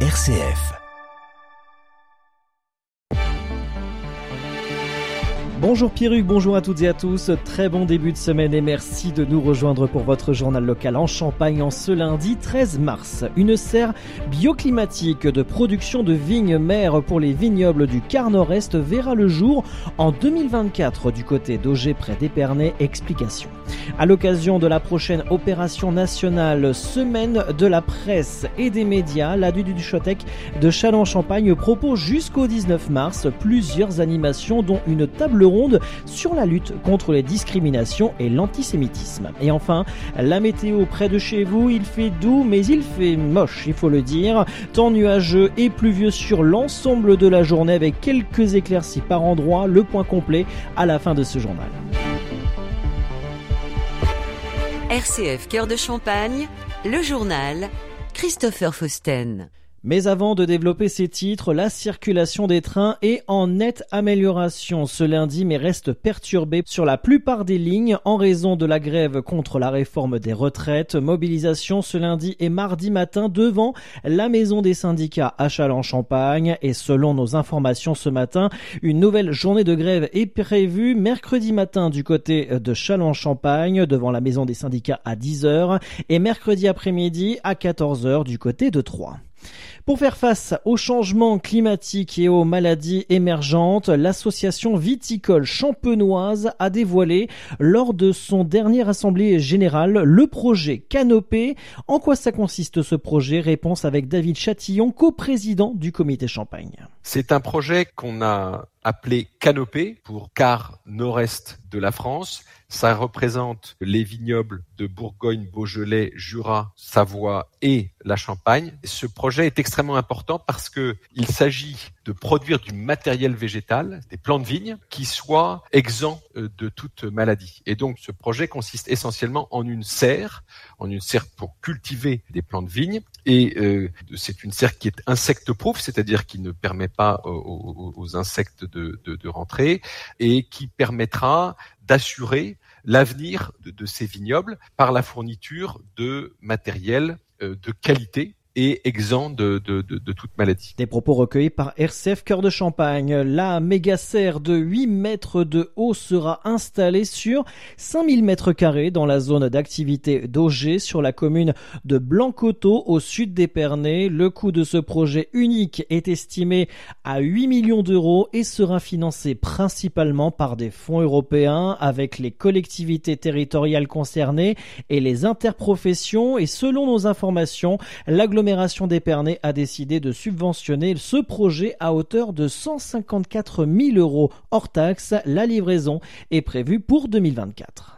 RCF. Bonjour Pierruc, bonjour à toutes et à tous. Très bon début de semaine et merci de nous rejoindre pour votre journal local en Champagne en ce lundi 13 mars. Une serre bioclimatique de production de vignes mères pour les vignobles du quart nord-est verra le jour en 2024 du côté d'Auger près d'Épernay. Explication. À l'occasion de la prochaine opération nationale Semaine de la presse et des médias, la du Chotec de Châlons-Champagne propose jusqu'au 19 mars plusieurs animations dont une table ronde sur la lutte contre les discriminations et l'antisémitisme. Et enfin, la météo près de chez vous, il fait doux mais il fait moche, il faut le dire. Temps nuageux et pluvieux sur l'ensemble de la journée avec quelques éclaircies par endroits, le point complet à la fin de ce journal. RCF Cœur de Champagne, le journal Christopher Fausten. Mais avant de développer ces titres, la circulation des trains est en nette amélioration ce lundi mais reste perturbée sur la plupart des lignes en raison de la grève contre la réforme des retraites. Mobilisation ce lundi et mardi matin devant la maison des syndicats à Châlons-Champagne et selon nos informations ce matin, une nouvelle journée de grève est prévue mercredi matin du côté de Châlons-Champagne devant la maison des syndicats à 10h et mercredi après-midi à 14h du côté de Troyes. Pour faire face aux changements climatiques et aux maladies émergentes, l'association viticole champenoise a dévoilé lors de son dernière assemblée générale le projet Canopé. En quoi ça consiste ce projet? Réponse avec David Chatillon, coprésident du comité Champagne. C'est un projet qu'on a appelé Canopé pour quart nord-est de la France. Ça représente les vignobles de Bourgogne, Beaujolais, Jura, Savoie et la Champagne. Ce projet est extrêmement important parce que il s'agit de produire du matériel végétal, des plants de vigne, qui soient exempts euh, de toute maladie. Et donc, ce projet consiste essentiellement en une serre, en une serre pour cultiver des plants de vigne. Et euh, c'est une serre qui est insecte-proof, c'est-à-dire qui ne permet pas aux, insectes de, de, rentrer et qui permettra d'assurer l'avenir de, ces vignobles par la fourniture de matériel euh, de qualité et exempt de, toute maladie. Des propos recueillis par RCF Cœur de Champagne. La méga serre de 8 mètres de haut sera installée sur 5000 mètres carrés dans la zone d'activité d'Auger sur la commune de Blancoteau au sud d'Épernay. Le coût de ce projet unique est estimé à 8 millions d'euros et sera financé principalement par des fonds européens avec les collectivités territoriales concernées et les interprofessions et selon nos informations, l'agglomération l'agglomération d'Épernay a décidé de subventionner ce projet à hauteur de 154 000 euros hors taxe. La livraison est prévue pour 2024.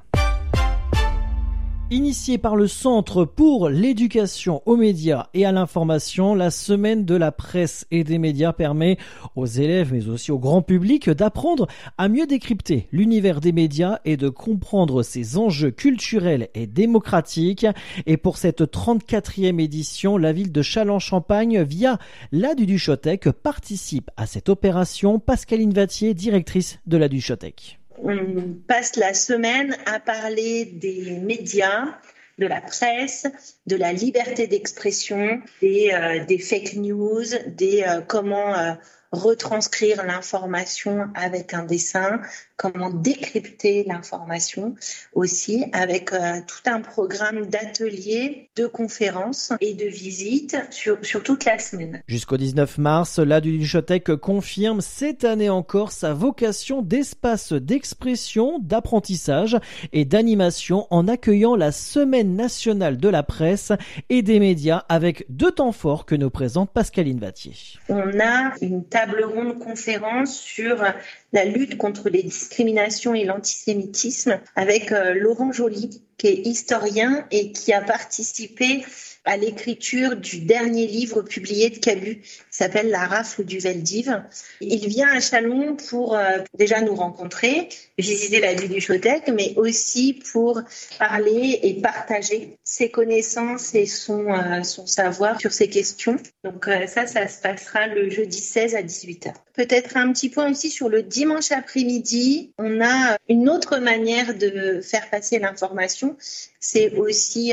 Initiée par le Centre pour l'éducation aux médias et à l'information, la semaine de la presse et des médias permet aux élèves mais aussi au grand public d'apprendre à mieux décrypter l'univers des médias et de comprendre ses enjeux culturels et démocratiques. Et pour cette 34e édition, la ville de Châlons-Champagne, via la du Duchotec, participe à cette opération. Pascaline Vatier, directrice de la Duchotec on passe la semaine à parler des médias, de la presse, de la liberté d'expression, des, euh, fake news, des euh, comment euh, retranscrire l'information avec un dessin, comment décrypter l'information aussi avec euh, tout un programme d'ateliers, de conférences et de visites sur, sur toute la semaine. Jusqu'au 19 mars, la Duchotec confirme cette année encore sa vocation d'espace d'expression, d'apprentissage et d'animation en accueillant la Semaine nationale de la presse et des médias avec deux temps forts que nous présente Pascaline Vatier. On a une table ronde conférence sur la lutte contre les discriminations et l'antisémitisme avec euh, Laurent Joly, qui est historien et qui a participé à l'écriture du dernier livre publié de Cabu, qui s'appelle La rafle du Veldiv. Il vient à Chalon pour euh, déjà nous rencontrer, visiter la ville du Chotec, mais aussi pour parler et partager ses connaissances et son, euh, savoir sur ces questions. Donc euh, ça, ça se passera le jeudi 16 à 18h. Peut-être un petit point aussi sur le dimanche après-midi. On a une autre manière de faire passer l'information. C'est aussi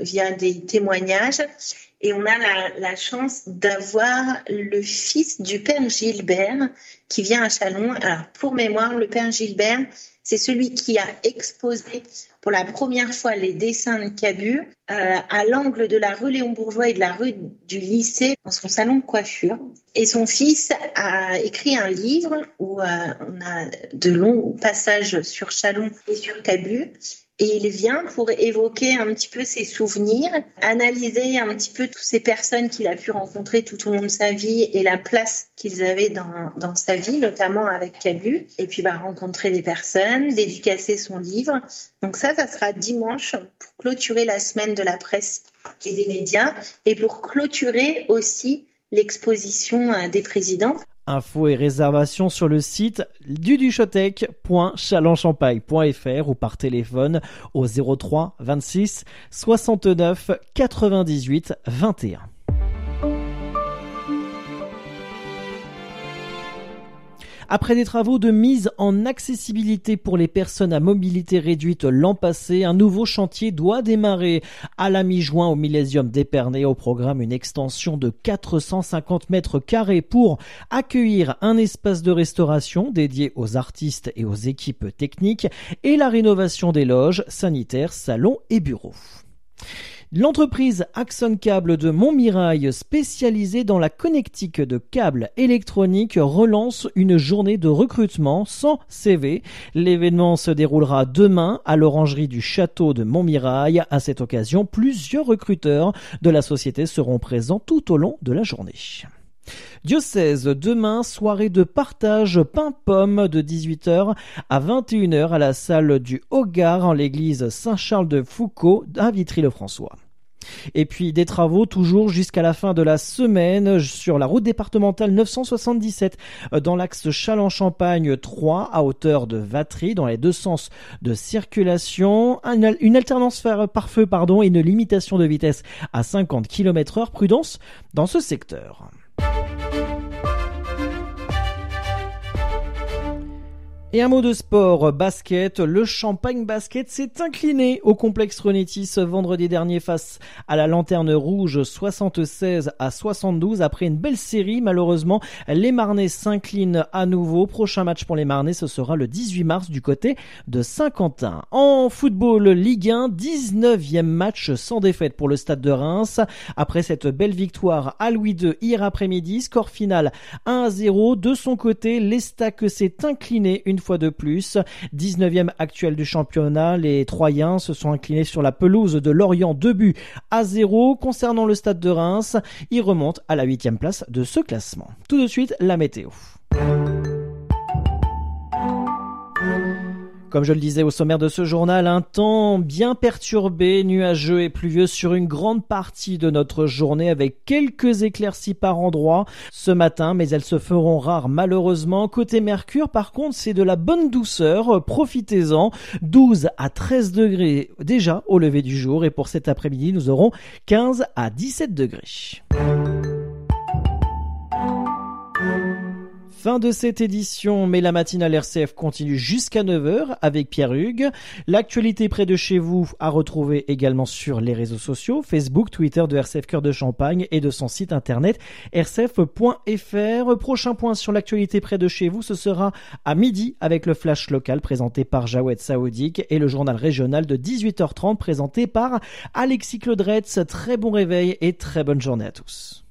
via des témoignages Et on a la, chance d'avoir le fils du père Gilbert qui vient à Chalon. Alors, pour mémoire, le père Gilbert, c'est celui qui a exposé pour la première fois les dessins de Cabu euh, à l'angle de la rue Léon Bourgeois et de la rue du lycée dans son salon de coiffure. Et son fils a écrit un livre où euh, on a de longs passages sur Chalon et sur Cabu. Et il vient pour évoquer un petit peu ses souvenirs, analyser un petit peu toutes ces personnes qu'il a pu rencontrer tout au long de sa vie et la place qu'ils avaient dans, dans sa vie, notamment avec Cabu. Et puis bah, rencontrer des personnes, dédicacer son livre. Donc ça, ça sera dimanche pour clôturer la semaine de la presse et des médias et pour clôturer aussi l'exposition euh, des présidents. Infos et réservations sur le site duduchotec.chalonchampagne.fr ou par téléphone au 03 26 69 98 21. Après des travaux de mise en accessibilité pour les personnes à mobilité réduite l'an passé, un nouveau chantier doit démarrer à la mi-juin au Millésium d'Épernay au programme une extension de 450 mètres carrés pour accueillir un espace de restauration dédié aux artistes et aux équipes techniques et la rénovation des loges, sanitaires, salons et bureaux. L'entreprise Axon Cable de Montmirail, spécialisée dans la connectique de câbles électroniques, relance une journée de recrutement sans CV. L'événement se déroulera demain à l'orangerie du château de Montmirail. À cette occasion, plusieurs recruteurs de la société seront présents tout au long de la journée. Diocèse, demain, soirée de partage pain-pomme de 18h à 21h à la salle du Hogar en l'église Saint-Charles de Foucault à Vitry-le-François. Et puis des travaux toujours jusqu'à la fin de la semaine sur la route départementale 977 euh, dans l'axe Châlons-Champagne 3 à hauteur de Vatry dans les deux sens de circulation. Une alternance par feu pardon, et une limitation de vitesse à 50 km heure. Prudence dans ce secteur. Et un mot de sport, basket. Le Champagne Basket s'est incliné au complexe Renetis vendredi dernier face à la Lanterne Rouge 76 à 72 après une belle série. Malheureusement, les Marnais s'inclinent à nouveau. Prochain match pour les Marnais, ce sera le 18 mars du côté de Saint-Quentin. En football Ligue 1, 19e match sans défaite pour le Stade de Reims. Après cette belle victoire à Louis II hier après-midi, score final 1 à 0. De son côté, l'Estac s'est incliné fois de plus. 19e actuel du championnat, les Troyens se sont inclinés sur la pelouse de Lorient 2 buts à 0. Concernant le stade de Reims, il remonte à la 8 place de ce classement. Tout de suite, la météo. Comme je le disais au sommaire de ce journal, un temps bien perturbé, nuageux et pluvieux sur une grande partie de notre journée avec quelques éclaircies par endroit ce matin, mais elles se feront rares malheureusement. Côté Mercure, par contre, c'est de la bonne douceur, profitez-en. 12 à 13 degrés déjà au lever du jour et pour cet après-midi, nous aurons 15 à 17 degrés. Fin de cette édition, mais la matinale RCF continue jusqu'à 9h avec Pierre Hugues. L'actualité près de chez vous à retrouver également sur les réseaux sociaux, Facebook, Twitter de RCF Cœur de Champagne et de son site internet rcf.fr. Prochain point sur l'actualité près de chez vous, ce sera à midi avec le flash local présenté par Jawed Saoudik et le journal régional de 18h30 présenté par Alexis Claudretz. Très bon réveil et très bonne journée à tous.